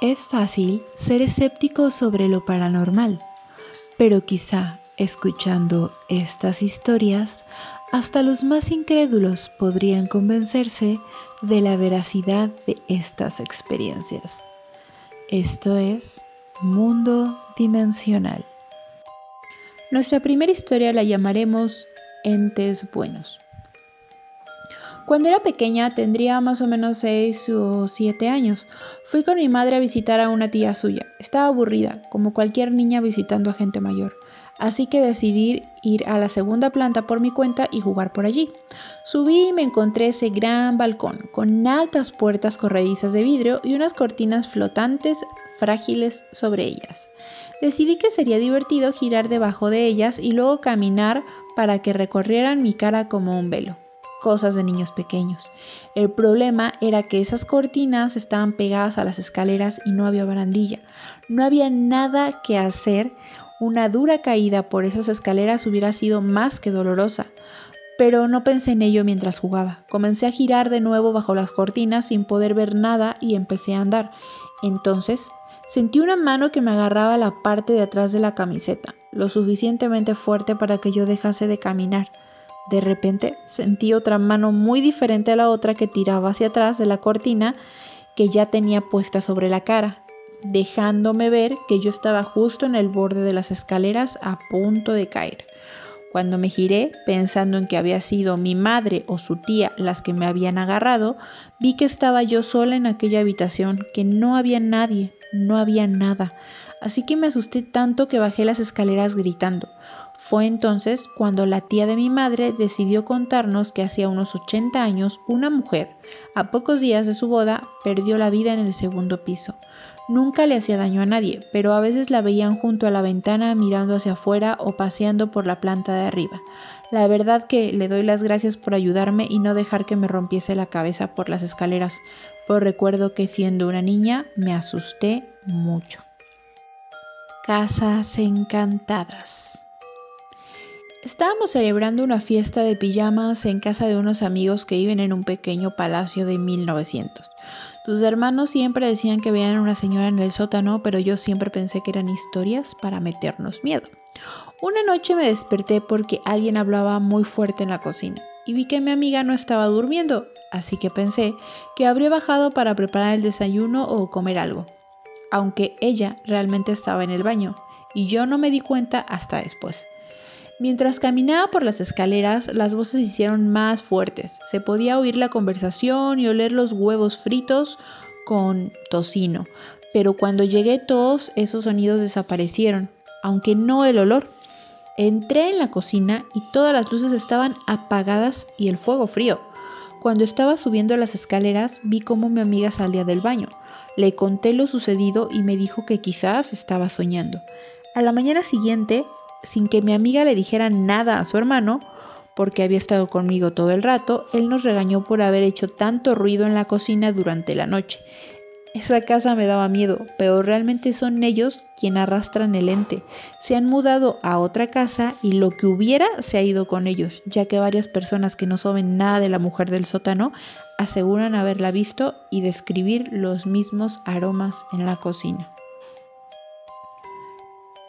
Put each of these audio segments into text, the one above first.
Es fácil ser escéptico sobre lo paranormal, pero quizá escuchando estas historias, hasta los más incrédulos podrían convencerse de la veracidad de estas experiencias. Esto es Mundo Dimensional. Nuestra primera historia la llamaremos Entes Buenos. Cuando era pequeña, tendría más o menos 6 o 7 años, fui con mi madre a visitar a una tía suya. Estaba aburrida, como cualquier niña visitando a gente mayor. Así que decidí ir a la segunda planta por mi cuenta y jugar por allí. Subí y me encontré ese gran balcón, con altas puertas corredizas de vidrio y unas cortinas flotantes frágiles sobre ellas. Decidí que sería divertido girar debajo de ellas y luego caminar para que recorrieran mi cara como un velo cosas de niños pequeños. El problema era que esas cortinas estaban pegadas a las escaleras y no había barandilla. No había nada que hacer. Una dura caída por esas escaleras hubiera sido más que dolorosa. Pero no pensé en ello mientras jugaba. Comencé a girar de nuevo bajo las cortinas sin poder ver nada y empecé a andar. Entonces sentí una mano que me agarraba la parte de atrás de la camiseta, lo suficientemente fuerte para que yo dejase de caminar. De repente sentí otra mano muy diferente a la otra que tiraba hacia atrás de la cortina que ya tenía puesta sobre la cara, dejándome ver que yo estaba justo en el borde de las escaleras a punto de caer. Cuando me giré, pensando en que había sido mi madre o su tía las que me habían agarrado, vi que estaba yo sola en aquella habitación, que no había nadie, no había nada. Así que me asusté tanto que bajé las escaleras gritando. Fue entonces cuando la tía de mi madre decidió contarnos que hacía unos 80 años una mujer, a pocos días de su boda, perdió la vida en el segundo piso. Nunca le hacía daño a nadie, pero a veces la veían junto a la ventana mirando hacia afuera o paseando por la planta de arriba. La verdad que le doy las gracias por ayudarme y no dejar que me rompiese la cabeza por las escaleras, pues recuerdo que siendo una niña me asusté mucho. Casas encantadas. Estábamos celebrando una fiesta de pijamas en casa de unos amigos que viven en un pequeño palacio de 1900. Sus hermanos siempre decían que veían a una señora en el sótano, pero yo siempre pensé que eran historias para meternos miedo. Una noche me desperté porque alguien hablaba muy fuerte en la cocina y vi que mi amiga no estaba durmiendo, así que pensé que habría bajado para preparar el desayuno o comer algo, aunque ella realmente estaba en el baño y yo no me di cuenta hasta después. Mientras caminaba por las escaleras, las voces se hicieron más fuertes. Se podía oír la conversación y oler los huevos fritos con tocino. Pero cuando llegué todos esos sonidos desaparecieron, aunque no el olor. Entré en la cocina y todas las luces estaban apagadas y el fuego frío. Cuando estaba subiendo las escaleras vi cómo mi amiga salía del baño. Le conté lo sucedido y me dijo que quizás estaba soñando. A la mañana siguiente sin que mi amiga le dijera nada a su hermano, porque había estado conmigo todo el rato, él nos regañó por haber hecho tanto ruido en la cocina durante la noche. Esa casa me daba miedo, pero realmente son ellos quienes arrastran el ente. Se han mudado a otra casa y lo que hubiera se ha ido con ellos, ya que varias personas que no saben nada de la mujer del sótano aseguran haberla visto y describir los mismos aromas en la cocina.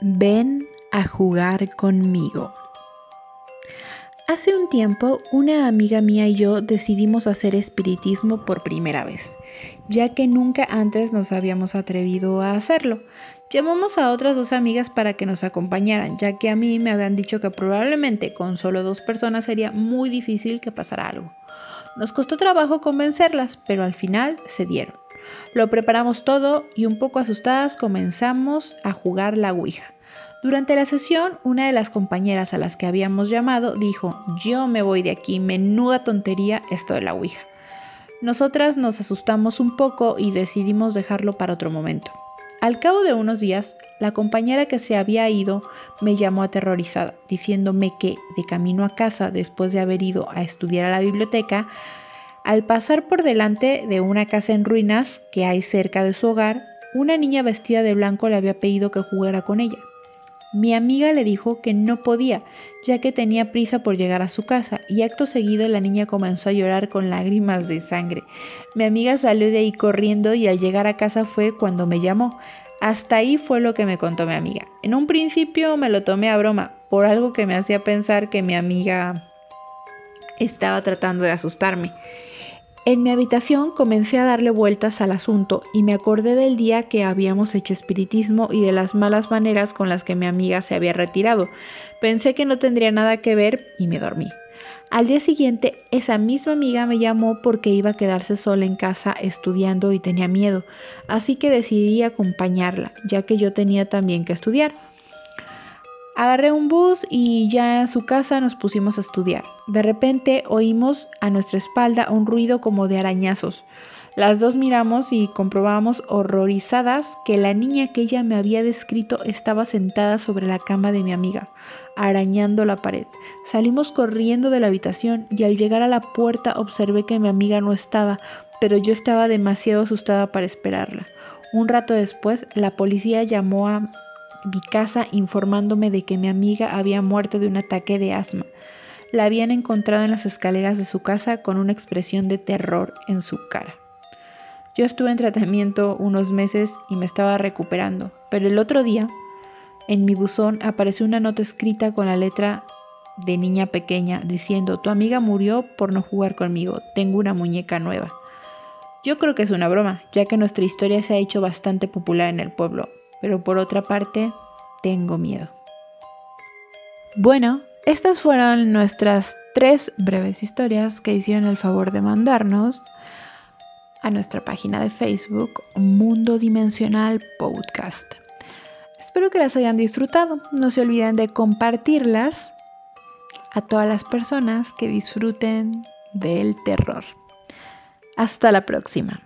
Ven a jugar conmigo. Hace un tiempo, una amiga mía y yo decidimos hacer espiritismo por primera vez, ya que nunca antes nos habíamos atrevido a hacerlo. Llamamos a otras dos amigas para que nos acompañaran, ya que a mí me habían dicho que probablemente con solo dos personas sería muy difícil que pasara algo. Nos costó trabajo convencerlas, pero al final se dieron. Lo preparamos todo y un poco asustadas comenzamos a jugar la Ouija. Durante la sesión, una de las compañeras a las que habíamos llamado dijo, yo me voy de aquí, menuda tontería esto de la Ouija. Nosotras nos asustamos un poco y decidimos dejarlo para otro momento. Al cabo de unos días, la compañera que se había ido me llamó aterrorizada, diciéndome que, de camino a casa después de haber ido a estudiar a la biblioteca, al pasar por delante de una casa en ruinas que hay cerca de su hogar, una niña vestida de blanco le había pedido que jugara con ella. Mi amiga le dijo que no podía, ya que tenía prisa por llegar a su casa, y acto seguido la niña comenzó a llorar con lágrimas de sangre. Mi amiga salió de ahí corriendo y al llegar a casa fue cuando me llamó. Hasta ahí fue lo que me contó mi amiga. En un principio me lo tomé a broma, por algo que me hacía pensar que mi amiga estaba tratando de asustarme. En mi habitación comencé a darle vueltas al asunto y me acordé del día que habíamos hecho espiritismo y de las malas maneras con las que mi amiga se había retirado. Pensé que no tendría nada que ver y me dormí. Al día siguiente, esa misma amiga me llamó porque iba a quedarse sola en casa estudiando y tenía miedo, así que decidí acompañarla, ya que yo tenía también que estudiar. Agarré un bus y ya en su casa nos pusimos a estudiar. De repente oímos a nuestra espalda un ruido como de arañazos. Las dos miramos y comprobamos horrorizadas que la niña que ella me había descrito estaba sentada sobre la cama de mi amiga, arañando la pared. Salimos corriendo de la habitación y al llegar a la puerta observé que mi amiga no estaba, pero yo estaba demasiado asustada para esperarla. Un rato después, la policía llamó a mi casa informándome de que mi amiga había muerto de un ataque de asma. La habían encontrado en las escaleras de su casa con una expresión de terror en su cara. Yo estuve en tratamiento unos meses y me estaba recuperando, pero el otro día en mi buzón apareció una nota escrita con la letra de niña pequeña diciendo, tu amiga murió por no jugar conmigo, tengo una muñeca nueva. Yo creo que es una broma, ya que nuestra historia se ha hecho bastante popular en el pueblo, pero por otra parte, tengo miedo. Bueno, estas fueron nuestras tres breves historias que hicieron el favor de mandarnos a nuestra página de Facebook Mundo Dimensional Podcast. Espero que las hayan disfrutado. No se olviden de compartirlas a todas las personas que disfruten del terror. Hasta la próxima.